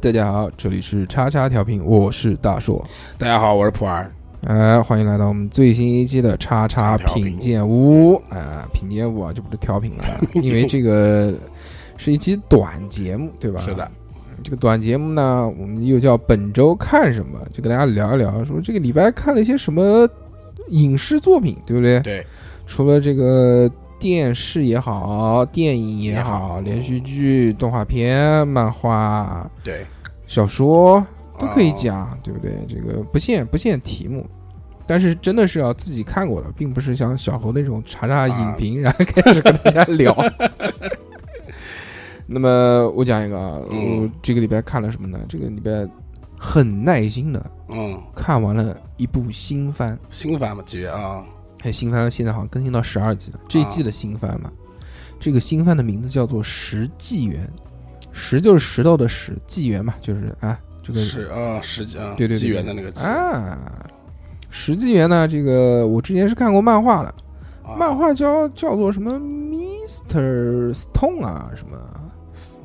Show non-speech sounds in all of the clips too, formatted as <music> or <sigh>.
大家好，这里是叉叉调频，我是大硕。大家好，我是普洱。哎，欢迎来到我们最新一期的叉叉品鉴屋。啊，品鉴屋啊，就不是调频了，<laughs> 因为这个是一期短节目，对吧？是的。这个短节目呢，我们又叫本周看什么，就跟大家聊一聊，说这个礼拜看了一些什么影视作品，对不对？对。除了这个电视也好，电影也好，连续剧、动画片、漫画，对，小说都可以讲，对不对？这个不限不限题目，但是真的是要自己看过的，并不是像小猴那种查查影评，然后开始跟大家聊。<laughs> 那么我讲一个啊，我这个礼拜看了什么呢？这个礼拜很耐心的，嗯，看完了一部新番。新番嘛，几月啊？哎，新番现在好像更新到十二集了，这一季的新番嘛。这个新番的名字叫做《石纪元》，石就是石头的石，纪元嘛，就是啊，这个是啊，石纪啊，对对纪元的那个纪啊。石纪元呢，这个我之前是看过漫画的，漫画叫叫做什么 Mister Stone 啊，什么。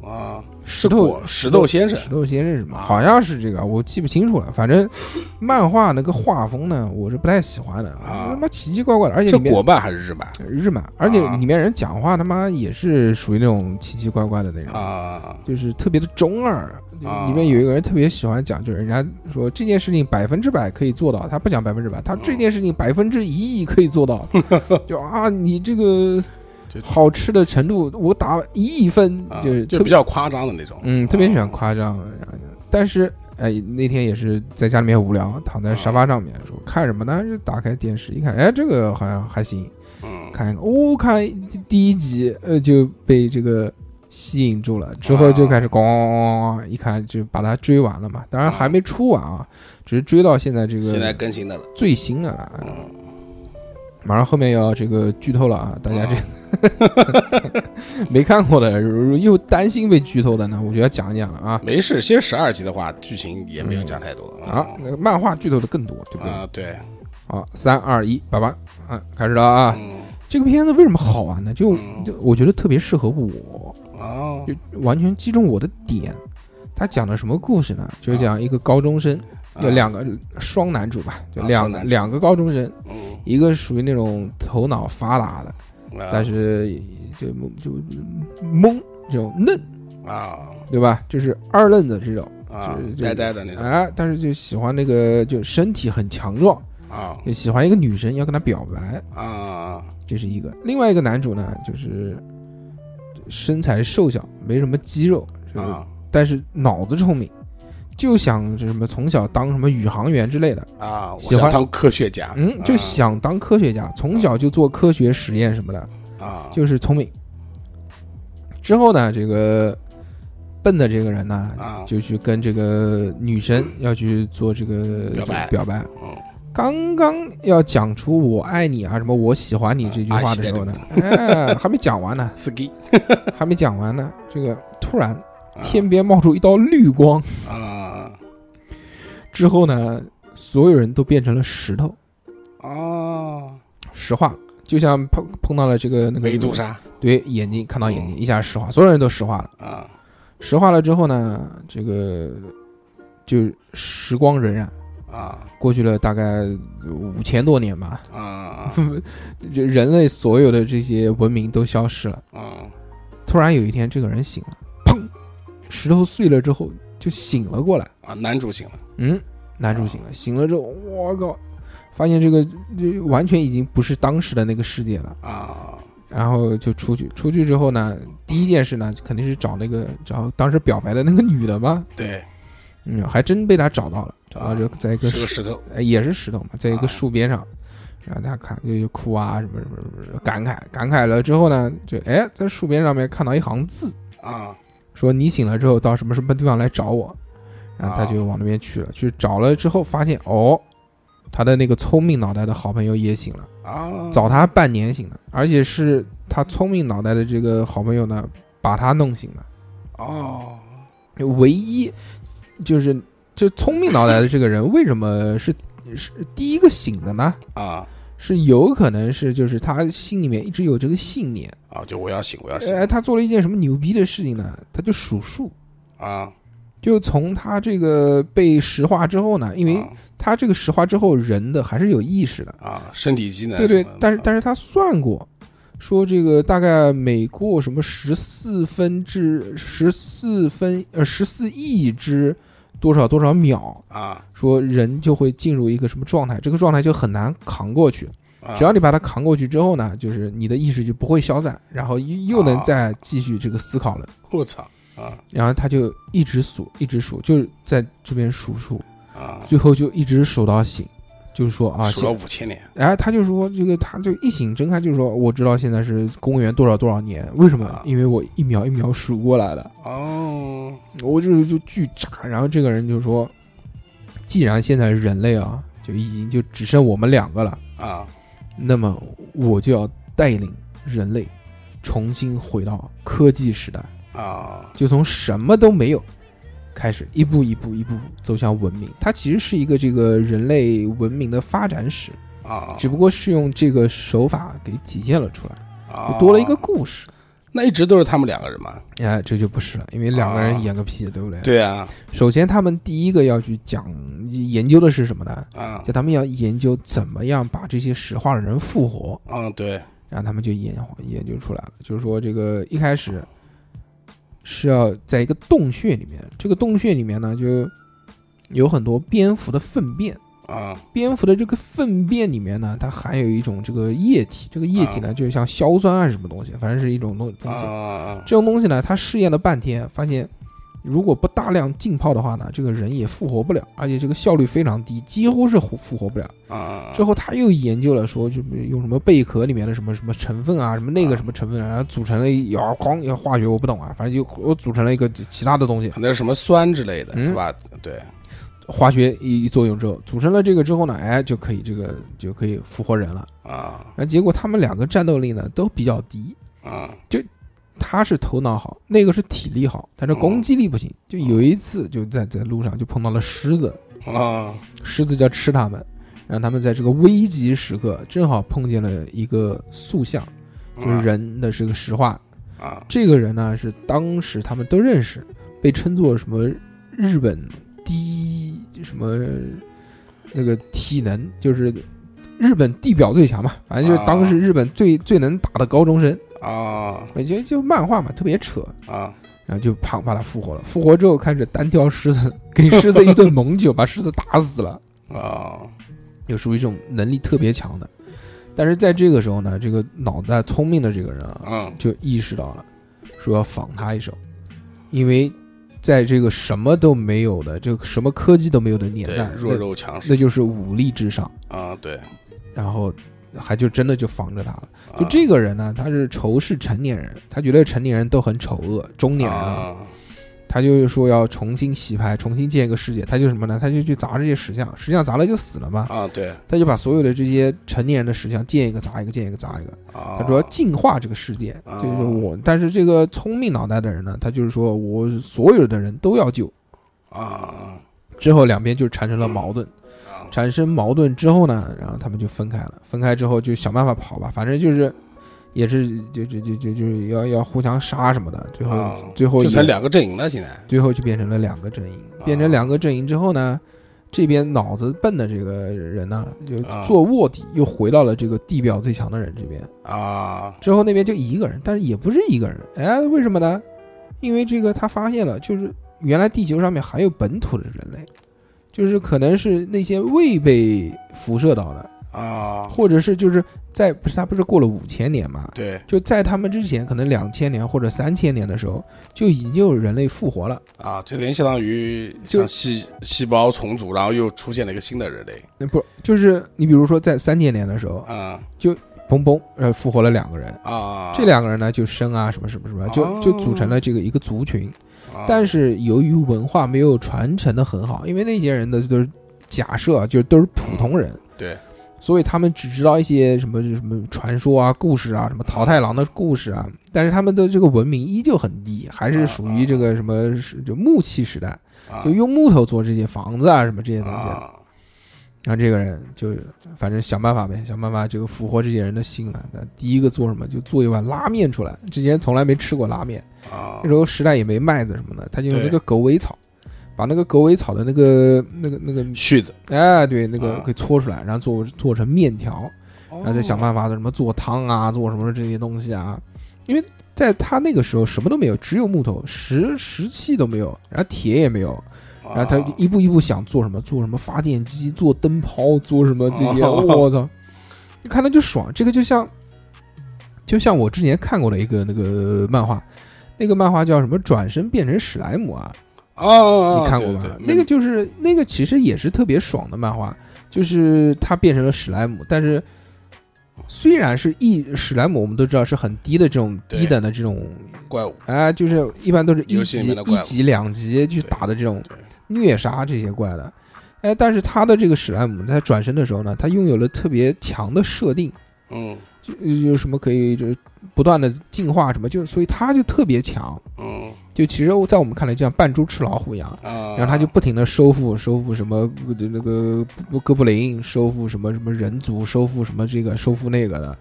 啊，石头石头先生，石头先生什么？好像是这个，我记不清楚了。反正漫画那个画风呢，我是不太喜欢的啊，他妈奇奇怪怪的，而且是国漫还是日漫？日漫，而且里面人讲话他妈也是属于那种奇奇怪怪的那种啊，就是特别的中二。里面有一个人特别喜欢讲，就是人家说这件事情百分之百可以做到，他不讲百分之百，他这件事情百分之一亿可以做到，<laughs> 就啊，你这个。好吃的程度，我打一亿分，就是就比较夸张的那种。嗯，特别喜欢夸张。但是，哎，那天也是在家里面无聊，躺在沙发上面，说看什么呢？就打开电视一看，哎，这个好像还行。嗯，看一个，我看第一集，呃，就被这个吸引住了。之后就开始咣，一看就把它追完了嘛。当然还没出完啊，只是追到现在这个现在更新的了，最新的了。嗯，马上后面要这个剧透了啊，大家这。<laughs> 没看过的，又担心被剧透的呢，我就要讲一讲了啊。没事，先十二集的话，剧情也没有讲太多啊。那个漫画剧透的更多，对不对？啊，对。好，三二一，拜拜，啊，开始了啊。这个片子为什么好玩呢？就就我觉得特别适合我哦，就完全击中我的点。他讲的什么故事呢？就是讲一个高中生，就两个双男主吧，就两两个高中生，一个属于那种头脑发达的。但是就就懵这种嫩啊，对吧？就是二愣子这种啊，呆呆的那种啊。但是就喜欢那个，就身体很强壮啊，就喜欢一个女生要跟她表白啊。这是一个。另外一个男主呢，就是身材瘦小，没什么肌肉啊，但是脑子聪明。就想什么从小当什么宇航员之类的。啊，喜欢当科学家，嗯，就想当科学家，从小就做科学实验什么的啊，就是聪明。之后呢，这个笨的这个人呢，就去跟这个女生要去做这个表白，表白。刚刚要讲出“我爱你”啊，什么“我喜欢你”这句话的时候呢，哎，<laughs> 还没讲完呢，<laughs> 还没讲完呢，这个突然天边冒出一道绿光。啊。之后呢，所有人都变成了石头，哦，石化，就像碰碰到了这个那个美杜莎，对，眼睛看到眼睛一下石化，所有人都石化了啊，石化了之后呢，这个就时光荏苒啊，过去了大概五千多年吧，啊，<laughs> 就人类所有的这些文明都消失了，啊，突然有一天这个人醒了，砰，石头碎了之后。就醒了过来啊！男主醒了，嗯，男主醒了，醒了之后，我靠，发现这个就完全已经不是当时的那个世界了啊！然后就出去，出去之后呢，第一件事呢，肯定是找那个找当时表白的那个女的嘛。对，嗯，还真被他找到了，找到就在一个石头，也是石头嘛，在一个树边上，然后他看就哭啊什么什么什么感慨感慨了之后呢，就哎在树边上面看到一行字啊。说你醒了之后到什么什么地方来找我，然后他就往那边去了。去找了之后发现哦，他的那个聪明脑袋的好朋友也醒了啊，找他半年醒了，而且是他聪明脑袋的这个好朋友呢把他弄醒了。哦，唯一就是就聪明脑袋的这个人为什么是是第一个醒的呢？啊。是有可能是，就是他心里面一直有这个信念啊，就我要醒，我要醒。哎，他做了一件什么牛逼的事情呢？他就数数啊，就从他这个被石化之后呢，因为啊。他这个石化之后，人的还是有意识的，啊，身体机能对对但是但是他算过，说这个大概每过什么十四分之十四分呃十四亿之多少多少秒，啊，说人就会进入一个什么状态，这个状态就很难扛过去。啊。只要你把它扛过去之后呢，就是你的意识就不会消散，然后又又能啊。再继续这个思考了。我操啊。然后他就一直数，一直数，就是在这边数数，啊，最后就一直数到醒，就是说啊，数了现五千年。哎，他就说这个，他就一醒睁开，就是说我知道现在是公元多少多少年，为什么？啊？因为我一秒一秒数过来的，哦，我就就巨炸。然后这个人就说，既然现在人类啊，就已经就只剩我们两个了，啊。那么我就要带领人类重新回到科技时代，啊就从什么都没有开始，一步一步一步走向文明。它其实是一个这个人类文明的发展史，啊，只不过是用这个手法给体现了出来，啊多了一个故事。那一直都是他们两个人嘛？哎，这就不是了，因为两个啊人演个屁，对不对？。对啊，首先，他们第一个要去讲研究的是什么呢？啊就他们要研究怎么样把这些石化的人复活。嗯对然后他们就研研究出来了，就是说这个一开始是要在一个洞穴里面，这个洞穴里面呢就有很多蝙蝠的粪便，啊。蝙蝠的这个粪便里面呢，它含有一种这个液体，这个液体呢就是像硝酸还是什么东西，反正是一种东东西。啊这种东西呢，他试验了半天，发现如果不大量浸泡的话呢，这个人也复活不了，而且这个效率非常低，几乎是复复活不了。啊之后他又研究了，说就用什么贝壳里面的什么什么成分啊，什么那个什么成分啊，然后组成了哐要化学我不懂啊，反正就我组成了一个其他的东西，可能是什么酸之类的，嗯？是吧？对。化学一一作用之后，组成了这个之后呢，哎就可以这个就可以复活人了。啊。那结果他们两个战斗力呢都比较低，啊他是头脑好，那个是体力好，但是攻击力不行。就有一次就在在路上就碰到了狮子，啊狮子就要吃他们，然后他们在这个危急时刻正好碰见了一个塑像，就是人的是个石化。啊。这个人呢是当时他们都认识，被称作什么日本第一什么那个体能，就是日本地表最强嘛，反正就是当时日本最最能打的高中生。啊。我觉得就漫画嘛，特别扯。啊。然后就砰把他复活了，复活之后开始单挑狮子，给狮子一顿猛酒，把狮子打死了，啊。就属于这种能力特别强的。但是在这个时候呢，这个脑袋聪明的这个人啊，嗯。就意识到了，说要仿他一手，因为在这个什么都没有的，这个什么科技都没有的年代，弱肉强食。那就是武力至上，啊对，然后还就真的就防着他了。就啊这个人呢，他是仇视成年人，他觉得成年人都很丑恶，中年人啊啊他就是说要重新洗牌，重新建一个世界。他就什么呢？他就去砸这些石像，石像砸了就死了嘛。啊对他就把所有的这些成年人的石像建一个砸一个，建一个砸一个。啊，他说要净化这个世界，啊就是我。但是这个聪明脑袋的人呢，他就是说我所有的人都要救。啊之后两边就产生了矛盾，啊产生矛盾之后呢，然后他们就分开了。分开之后就想办法跑吧，反正就是。也是就就就就就是要要互相杀什么的，最后、啊最后也就成两个阵营了，现在最后就变成了两个阵营。变成两个阵营之后呢，这边脑子笨的这个人呢，就啊做卧底，又回到了这个地表最强的人这边。啊之后那边就一个人，但是也不是一个人，哎，为什么呢？因为这个他发现了，就是原来地球上面还有本土的人类，就是可能是那些未被辐射到的，啊或者是就是在不是他不是过了五千年嘛？对就在他们之前，可能两千年或者三千年的时候，就已经有人类复活了。啊，就等于相当于就像细细胞重组，然后又出现了一个新的人类那不就是你比如说在三千年的时候，啊就嘣嘣，呃，复活了两个人，啊，这两个人呢就生啊什么什么什么，就哦就组成了这个一个族群。啊，但是由于文化没有传承的很好，因为那些人的都是假设啊，就都是普通人，对。所以他们只知道一些什么什么传说啊、故事啊、什么桃太郎的故事啊，但是他们的这个文明依旧很低，还是属于这个什么是就木器时代，啊。就用木头做这些房子啊什么这些东西。啊然后这个人就反正想办法呗，想办法这个俘获这些人的心了。那第一个做什么？就做一碗拉面出来。这些人从来没吃过拉面，啊那时候时代也没麦子什么的，他就用那个狗尾草，把那个狗尾草的那个那个那个，絮子，哎，对，那个啊给搓出来，然后做做成面条，然后再想办法。什么做汤啊，做什么这些东西啊。因为在他那个时候什么都没有，只有木头，石石器都没有，然后铁也没有，然后他啊一步一步想做什么，做什么发电机，做灯泡，做什么这些，哦 <laughs> 我操！你看他就爽，这个就像，就像我之前看过的一个那个漫画，那个漫画叫什么？转身变成史莱姆啊，哦，你看过吧？那个就是那个其实也是特别爽的漫画，就是他变成了史莱姆，但是虽然是一史莱姆，我们都知道是很低的这种低等的这种，怪物，啊，就是一般都是一级一级两级去打的这种对，虐杀这些怪的。哎，但是他的这个史莱姆在转身的时候呢，他拥有了特别强的设定，嗯就有什么可以就是不断的进化什么，就所以他就特别强。嗯就其实，在我们看来，就像扮猪吃老虎一样，啊，然后他就不停的收复收复什么就那个哥布林，收复什么什么人族，收复什么这个收复那个的啊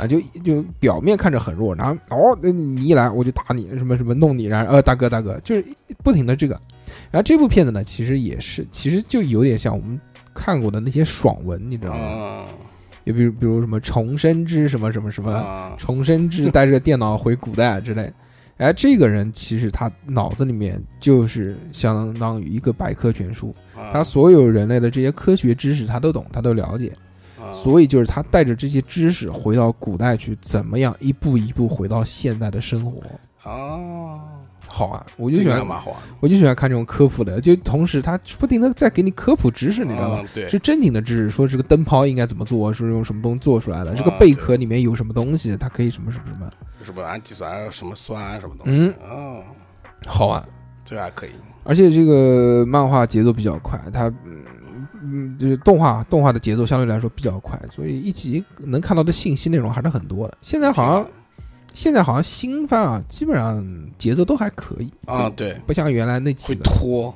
啊，就就表面看着很弱，然后哦，那你一来我就打你，什么什么弄你，然后呃大哥大哥，就是不停的这个。然后这部片子呢，其实也是，其实就有点像我们看过的那些爽文，你知道吗？啊就比如比如什么重生之什么什么什么。啊重生之带着电脑回古代之类。哎，这个人其实他脑子里面就是相当于一个百科全书，啊他所有人类的这些科学知识他都懂，他都了解，啊所以就是他带着这些知识回到古代去，怎么样一步一步回到现代的生活。啊，好啊，我就喜欢，蛮好玩，我就喜欢看这种科普的，就同时他不停的在给你科普知识，你知道吗？嗯？对，是正经的知识，说这个灯泡应该怎么做，是用什么东西做出来的，这个啊贝壳里面有什么东西，它可以什么什么什么，什么氨基酸、什么酸啊什么东西嗯，哦，好玩。这个还可以，而且这个漫画节奏比较快，它嗯嗯就是动画动画的节奏相对来说比较快，所以一集能看到的信息内容还是很多的。现在好像现在好像新番啊，基本上节奏都还可以啊，对，不像原来那几会个，拖，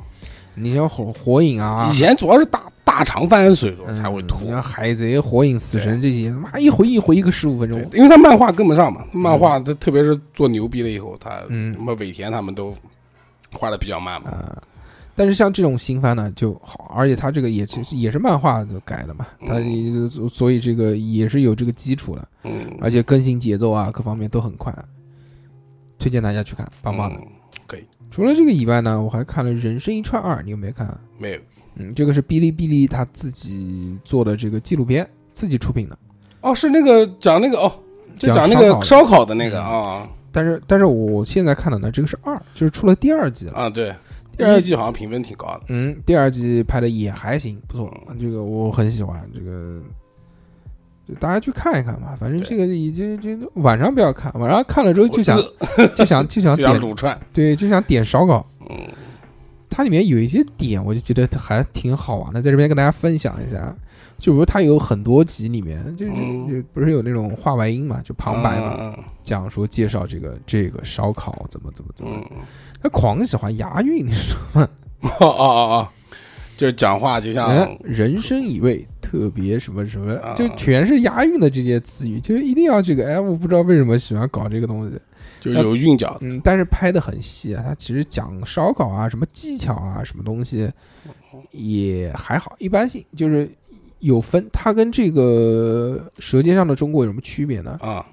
你像火火影啊。以。前主要是大大长番，所以说嗯才会拖。你。像海贼、火影、死神这些，妈一回一回一个十五分钟。对，，因为他漫画跟不上嘛，漫画他特别是做牛逼了以后，他嗯。什么尾田他们都画的比较慢嘛，啊、但是像这种新番呢就好，而且它这个也其实也是漫画改的嘛，它所以这个也是有这个基础的。嗯，而且更新节奏啊，各方面都很快，推荐大家去看，棒棒的。可以除了这个以外呢，我还看了《人生一串二》，你有没有看？没有嗯，这个是哔哩哔哩他自己做的这个纪录片，自己出品的。哦，是那个讲那个哦，就讲讲那个烧烤的那个嗯啊但是，但是我现在看的呢，这个是二，就是出了第二季了。啊，对，第一季好像评分挺高的，嗯，第二季拍的也还行，不错，嗯这个我很喜欢。这个，就大家去看一看吧，反正这个已经就晚上不要看，晚上看了之后就想就想 <laughs> 就想点卤串，对，就想点烧烤。嗯它里面有一些点，我就觉得还挺好玩的，在这边跟大家分享一下。就比如它有很多集里面，就是嗯就不是有那种话外音嘛，就旁白嘛，嗯讲说介绍这个这个烧烤怎么怎么怎么。嗯，他狂喜欢押韵，你知道吗？哦哦哦哦，就是讲话就像哎人生以味，特别什么什么啊，就全是押韵的这些词语，就一定要这个。哎，我不知道为什么喜欢搞这个东西。就是有韵脚，嗯，但是拍的很细啊，他其实讲烧烤啊，什么技巧啊，什么东西也还好，一般性，就是有分。它跟这个《舌尖上的中国》有什么区别呢？啊，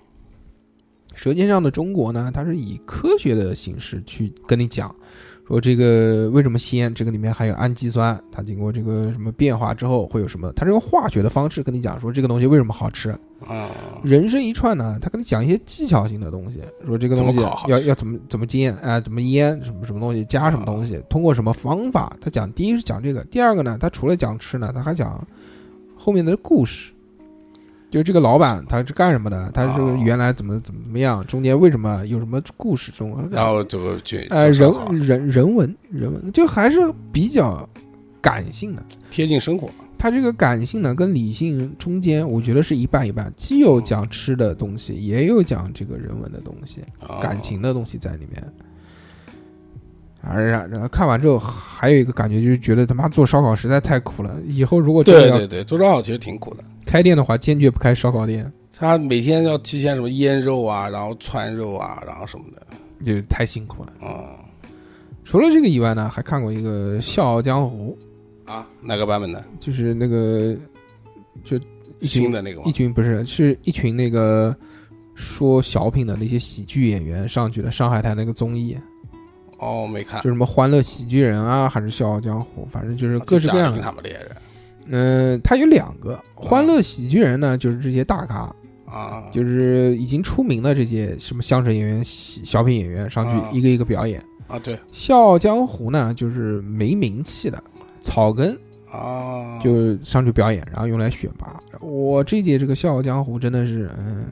《舌尖上的中国》呢，它是以科学的形式去跟你讲，说这个为什么鲜，这个里面含有氨基酸，它经过这个什么变化之后会有什么，它是用化学的方式跟你讲说这个东西为什么好吃。啊，人生一串呢，他跟你讲一些技巧性的东西，说这个东西要要怎么怎么煎啊、怎么腌，什么什么东西加什么东西，通过什么方法。他讲第一是讲这个，第二个呢，他除了讲吃呢，他还讲后面的故事。就这个老板他是干什么的？他是哦原来怎么怎么怎么样？中间为什么有什么故事？中然后这个就呃就烧烤人人人文人文，就还是比较感性的。贴近生活嘛，它这个感性呢跟理性中间，我觉得是一半一半，既有讲吃的东西，也有讲这个人文的东西、啊感情的东西在里面。而然后看完之后，还有一个感觉就是觉得他妈做烧烤实在太苦了。以后如果对对对，做烧烤其实挺苦的。开店的话，坚决不开烧烤店，他每天要提前什么腌肉啊，然后串肉啊，然后什么的，就太辛苦了。嗯，除了这个以外呢，还看过一个《笑傲江湖啊，哪个版本的？》，就是那个就一群新的那个吗一？群不是是一群那个说小品的那些喜剧演员上去了上海台那个综艺，哦，没看就。什么《欢乐喜剧人》啊，还是《笑傲江湖》，反正就是各式各样的。他们这些人嗯，他有两个《欢乐喜剧人》呢，就是这些大咖，啊，就是已经出名的这些什么相声演员、小品演员上啊去一个一个表演。啊，对《笑傲江湖》呢，就是没名气的草根啊，就上去表演，然后用来选拔。我这届这个《笑傲江湖》真的是，嗯，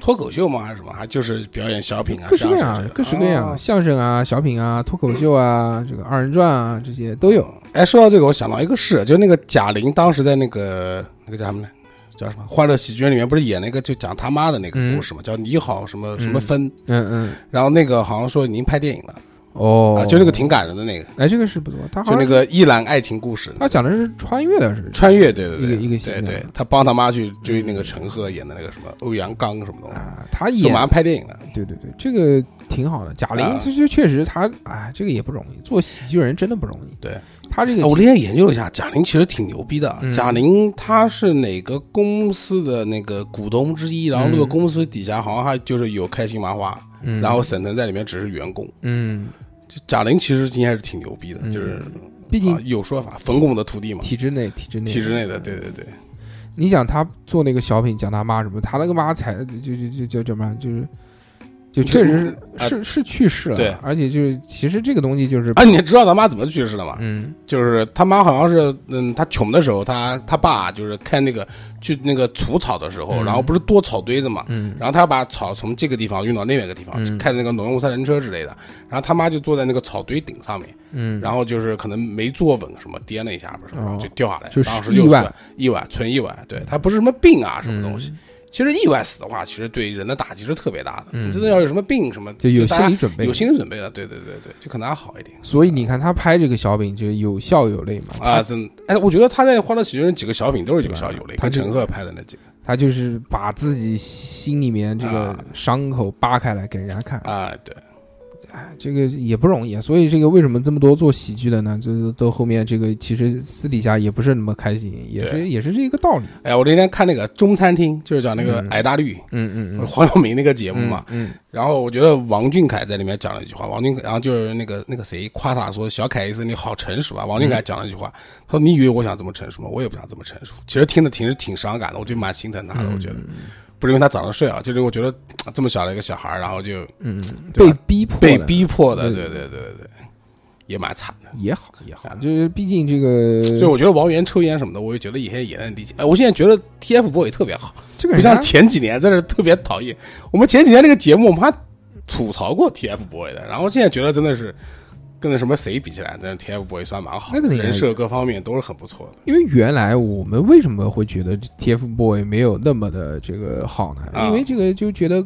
脱口秀吗？还是什么？还就是表演小品啊，各式各样各式各样，哦相声啊、小品啊、脱口秀啊、这个二人转啊，这些都有。哎，说到这个，我想到一个事，就那个贾玲当时在那个那个叫什么呢，叫什么《欢乐喜剧人》里面不是演那个就讲他妈的那个故事嘛，叫你好什么什么分，嗯嗯，然后那个好像说已经拍电影了、哦。啊，，就那个挺感人的那个，哎，这个是不错，他好像就那个一兰爱情故事，他讲的是穿越的是穿越，对对对，一个一个形对对，他帮他妈去追那个陈赫演的那个什么欧阳刚什么东西，啊，他演说马上拍电影了，对对对，这个挺好的。贾玲啊其实确实她哎，这个也不容易，做喜剧人真的不容易。对，她这个啊我那天研究了一下，贾玲其实挺牛逼的。嗯贾玲她是哪个公司的那个股东之一，然后那个嗯公司底下好像还就是有开心麻花，嗯然后沈腾在里面只是员工。嗯，就贾玲其实应该是挺牛逼的，嗯就是毕竟啊有说法，冯巩的徒弟嘛，体制内体制内体制内的，对对对，你想他做那个小品讲他妈什么，他那个妈才就就就就叫什么，就是就确实是啊是是去世了，对。而且就是其实这个东西就是啊，你知道他妈怎么去世的吗？嗯。就是他妈好像是，嗯，他穷的时候，他他爸就是开那个去那个除草的时候，嗯。然后不是多草堆子嘛，嗯。然后他要把草从这个地方运到另外一个地方，嗯。开那个农用三轮车之类的，然后他妈就坐在那个草堆顶上面，嗯，然后就是可能没坐稳，什么颠了一下，不是，哦就掉下来，就是当时就意外算意外，纯意外，对他不是什么病啊什么东西。嗯其实意外死的话，其实对人的打击是特别大的。嗯。真的要有什么病什么，就有心理准备，有心理准备的，对对对对，就可能还好一点。所以你看他拍这个小品就有笑有泪嘛，啊。他真哎，我觉得他在《欢乐喜剧人》几个小品都是有笑有泪，他陈赫拍的那几个。他就是把自己心里面这个啊。伤口扒开来给人家看，啊，对，哎，这个也不容易啊，所以这个为什么这么多做喜剧的呢？就是到后面这个其实私底下也不是那么开心，也是也是这一个道理。哎，我那天看那个中餐厅，就是讲那个嗯矮大绿嗯嗯嗯，<laughs> 黄晓明那个节目嘛，嗯，然后我觉得王俊凯在里面讲了一句话，王俊凯，然后就是那个那个谁夸他说小凯意思你好成熟啊。王俊凯讲了一句话，他说你以为我想这么成熟吗？我也不想这么成熟。其实听的挺是挺伤感的，我就蛮心疼他的。我觉得不是因为他长得帅啊，就是我觉得呃 <tsk> 这么小的一个小孩儿，然后就嗯，被逼迫被的逼迫的，对对对对对对，也蛮惨的。也好也好，就是毕竟这个所以我觉得王源抽烟什么的，我也觉得以前也能理解。哎，我现在觉得 TFBOY 特别好，这个不像前几年在这特别讨厌。我们前几年那个节目，我们还吐槽过 TFBOY 的，然后现在觉得真的是跟那什么谁比起来，但是 TFBOYS 算蛮好的，那个人设各方面都是很不错的。因为原来我们为什么会觉得 TFBOYS 没有那么的这个好呢？啊因为这个就觉得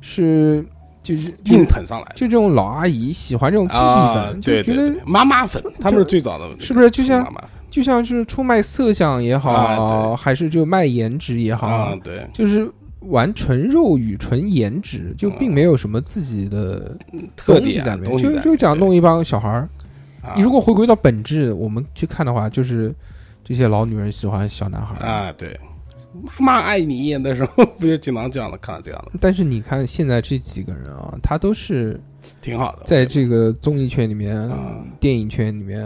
是就是硬捧上来就这种老阿姨喜欢这种弟弟啊，粉，对就觉得妈妈粉，他们是最早的，是不是就像就像是出卖色相也好，啊还是就卖颜值也好，啊？对，就是玩纯肉与纯颜值，就并没有什么自己的特点东西在里就就讲弄一帮小孩儿。啊你如果回归到本质，我们去看的话，就是这些老女人喜欢小男孩儿。啊，对，妈妈爱你那时候不就经常这样的，看到这样的，但是你看现在这几个人啊，他都是挺好的。在这个综艺圈里面、啊电影圈里面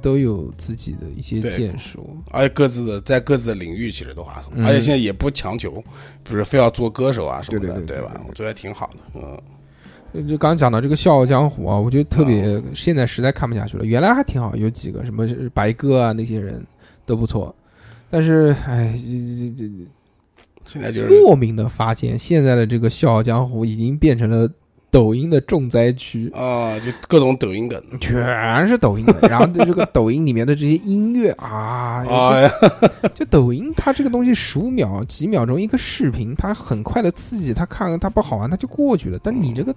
都有自己的一些建树。而且各自的在各自的领域其实都划算，嗯而且现在也不强求，比如非要做歌手啊什么的，对对对对吧对？我觉得挺好的，嗯，就刚讲到这个《笑傲江湖》啊，我觉得特别，现在实在看不下去了。原来还挺好，有几个什么白鸽啊那些人都不错，但是哎，这这这现在就是莫名的发现，现在的这个《笑傲江湖》已经变成了抖音的重灾区，啊，就各种抖音梗全是抖音梗。<laughs> 然后这个抖音里面的这些音乐啊，就抖音它这个东西十五秒、几秒钟一个视频，它很快的刺激，它看了它不好玩，它就过去了。但你这个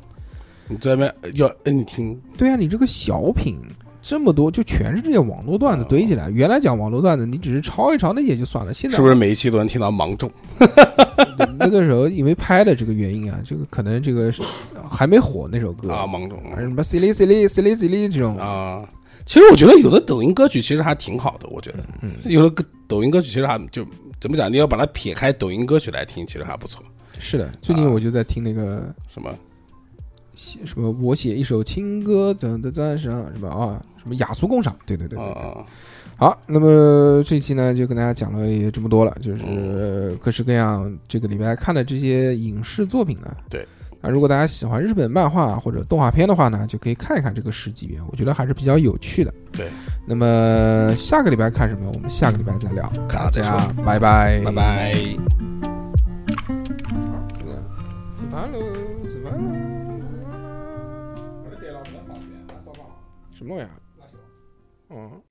你这边要摁听，对啊，你这个小品，这么多，就全是这些网络段子堆起来。原来讲网络段子，你只是抄一抄那些就算了，现在是不是每一期都能听到芒种？<laughs> 那个时候因为拍的这个原因啊，这个可能这个是还没火那首歌啊，芒种什么 silly silly silly silly 这种啊。其实我觉得有的抖音歌曲其实还挺好的，我觉得，嗯，有的歌抖音歌曲其实还就怎么讲？你要把它撇开抖音歌曲来听，其实还不错。是的，最近我就在听那个什么写什么，我写一首情歌，等的赞赏什么啊，什么雅俗共赏，对对对对。好，那么这期呢就跟大家讲了也这么多了，就是各式各样这个礼拜看的这些影视作品呢。对。那，如果大家喜欢日本漫画或者动画片的话呢，就可以看一看这个十几元，我觉得还是比较有趣的。对，那么下个礼拜看什么？我们下个礼拜再聊。大家拜拜，拜拜。吃饭喽，什么呀？嗯。